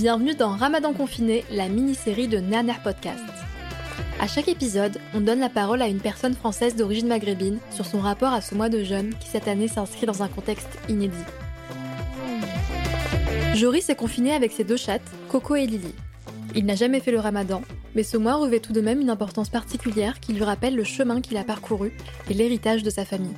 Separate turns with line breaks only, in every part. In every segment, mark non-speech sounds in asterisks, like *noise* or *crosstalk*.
Bienvenue dans Ramadan confiné, la mini-série de Naner Podcast. À chaque épisode, on donne la parole à une personne française d'origine maghrébine sur son rapport à ce mois de jeûne qui cette année s'inscrit dans un contexte inédit. Joris est confiné avec ses deux chattes, Coco et Lily. Il n'a jamais fait le ramadan, mais ce mois revêt tout de même une importance particulière qui lui rappelle le chemin qu'il a parcouru et l'héritage de sa famille.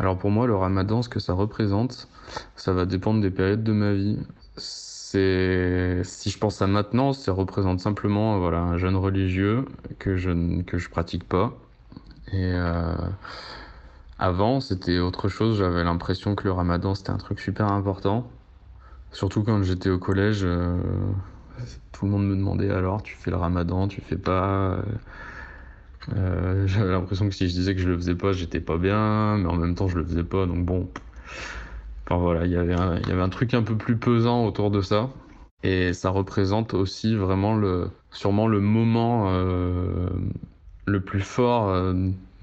Alors pour moi, le ramadan, ce que ça représente, ça va dépendre des périodes de ma vie. C'est, si je pense à maintenant, ça représente simplement voilà, un jeûne religieux que je ne que je pratique pas. Et euh, avant, c'était autre chose. J'avais l'impression que le ramadan, c'était un truc super important. Surtout quand j'étais au collège, euh, tout le monde me demandait alors, tu fais le ramadan, tu fais pas. Euh, j'avais l'impression que si je disais que je le faisais pas, j'étais pas bien, mais en même temps je le faisais pas, donc bon. Enfin voilà, il y avait un, y avait un truc un peu plus pesant autour de ça. Et ça représente aussi vraiment le, sûrement le moment euh, le plus fort euh,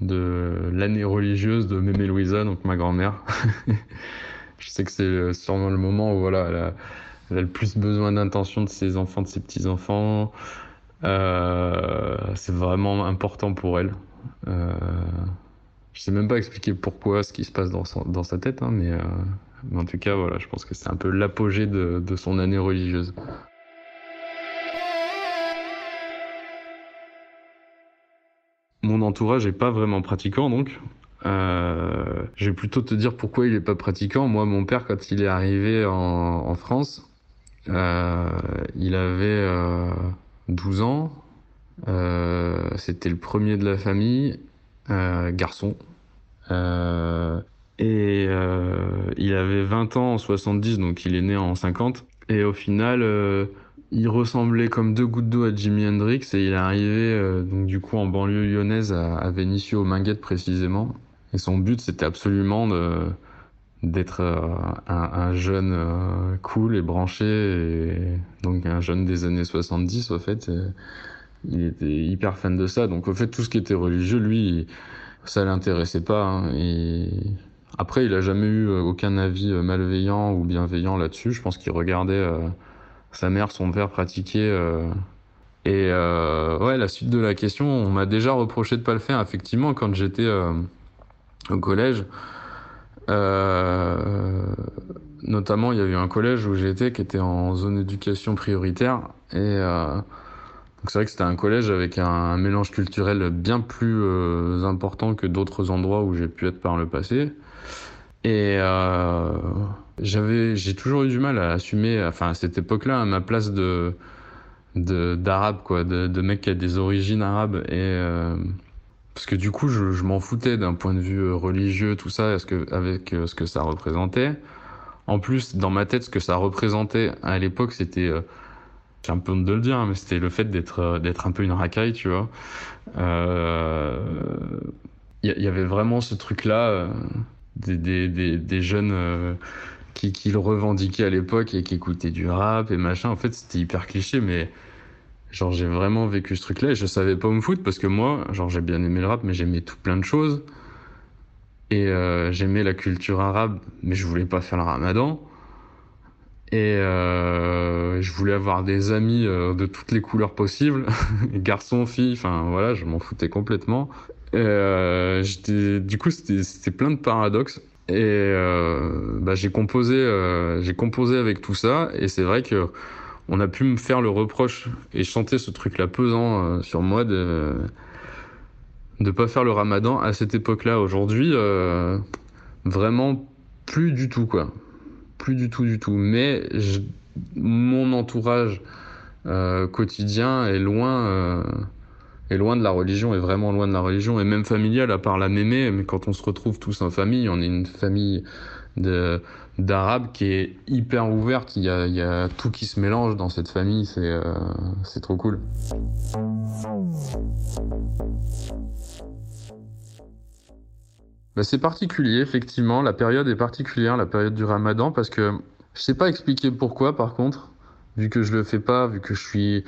de l'année religieuse de Mémé Louisa, donc ma grand-mère. *laughs* je sais que c'est sûrement le moment où voilà, elle a, le plus besoin d'intention de ses enfants, de ses petits-enfants. C'est vraiment important pour elle. Euh, je sais même pas expliquer pourquoi, ce qui se passe dans, son, dans sa tête, hein, mais, euh, mais, en tout cas, voilà, je pense que c'est un peu l'apogée de, de son année religieuse. Mon entourage est pas vraiment pratiquant, donc. Euh, je vais plutôt te dire pourquoi il est pas pratiquant. Moi, mon père, quand il est arrivé en, en France, euh, il avait 12 ans. Euh, C'était le premier de la famille, euh, garçon. Euh, et il avait 20 ans en 70, donc il est né en 50. Et au final, il ressemblait comme deux gouttes d'eau à Jimi Hendrix et il est arrivé donc du coup en banlieue lyonnaise à, à Vénissieux précisément. Et son but c'était absolument d'être un, un, jeune cool et branché, donc un jeune des années 70 au fait. Il était hyper fan de ça, donc au fait tout ce qui était religieux, lui, ça l'intéressait pas. Hein, et après, il a jamais eu aucun avis malveillant ou bienveillant là-dessus. Je pense qu'il regardait euh, sa mère, son père pratiquer. Euh, et euh, ouais, la suite de la question, on m'a déjà reproché de pas le faire. Effectivement, quand j'étais au collège. Euh, notamment, il y a eu un collège où j'étais qui était en zone d'éducation prioritaire. Et euh, c'est vrai que c'était un collège avec un, mélange culturel bien plus euh, important que d'autres endroits où j'ai pu être par le passé. Et euh, j'ai toujours eu du mal à assumer, enfin à cette époque-là, ma place de d'arabe quoi, de, mec qui a des origines arabes et euh, parce que du coup, je, m'en foutais d'un point de vue religieux, tout ça, avec ce que ça représentait. En plus, dans ma tête, ce que ça représentait à l'époque, c'était, euh, j'ai un peu honte de le dire, mais c'était le fait d'être d'être un peu une racaille, tu vois. Il euh, y, avait vraiment ce truc-là, euh, des, des, des, des, jeunes qui, qui le revendiquait à l'époque et qui écoutait du rap et machin. En fait, c'était hyper cliché, mais genre j'ai vraiment vécu ce truc-là et je savais pas où me foutre parce que moi, genre j'ai bien aimé le rap, mais j'aimais tout plein de choses. Et euh, j'aimais la culture arabe, mais je voulais pas faire le ramadan. Et euh, je voulais avoir des amis euh, de toutes les couleurs possibles, *laughs* garçons, filles, enfin voilà, je m'en foutais complètement. Et, du coup, c'était plein de paradoxes. Et euh, bah, j'ai composé, euh, j'ai composé avec tout ça, et c'est vrai que on a pu me faire le reproche et chanter ce truc-là pesant euh, sur moi de de pas faire le Ramadan à cette époque-là. Aujourd'hui, vraiment plus du tout quoi, plus du tout du tout. Mais mon entourage quotidien est loin est loin de la religion, est vraiment loin de la religion, et même familiale, à part la mémé, mais quand on se retrouve tous en famille, on est une famille d'arabes qui est hyper ouverte, il y, a, il y a, tout qui se mélange dans cette famille, c'est euh, trop cool. Bah, c'est particulier, effectivement, la période est particulière, la période du ramadan, parce que je sais pas expliquer pourquoi, par contre, vu que je le fais pas, vu que je suis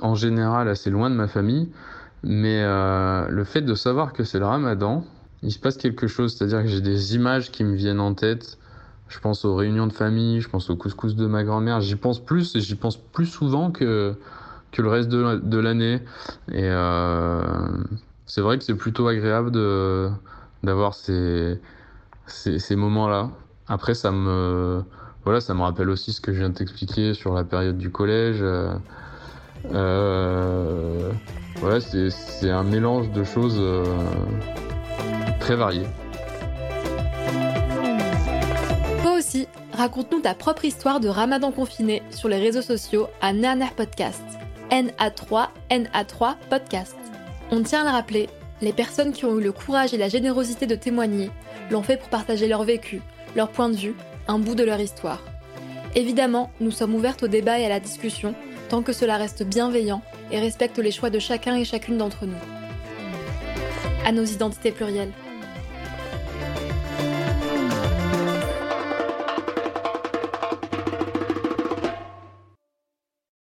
en général assez loin de ma famille. Mais euh, le fait de savoir que c'est le ramadan, il se passe quelque chose. C'est-à-dire que j'ai des images qui me viennent en tête. Je pense aux réunions de famille, je pense au couscous de ma grand-mère. J'y pense plus et j'y pense plus souvent que, que le reste de, de l'année. Et euh, c'est vrai que c'est plutôt agréable de, d'avoir ces, ces, moments-là. Après, ça me, voilà, ça me rappelle aussi ce que je viens de t'expliquer sur la période du collège. Euh, euh, voilà, c'est un mélange de choses euh, très variées.
Toi aussi, raconte-nous ta propre histoire de ramadan confiné sur les réseaux sociaux à Nerner Podcast. NA3, NA3 Podcast. On tient à le rappeler, les personnes qui ont eu le courage et la générosité de témoigner l'ont fait pour partager leur vécu, leur point de vue, un bout de leur histoire. Évidemment, nous sommes ouvertes au débat et à la discussion tant que cela reste bienveillant et respecte les choix de chacun et chacune d'entre nous. À nos identités plurielles.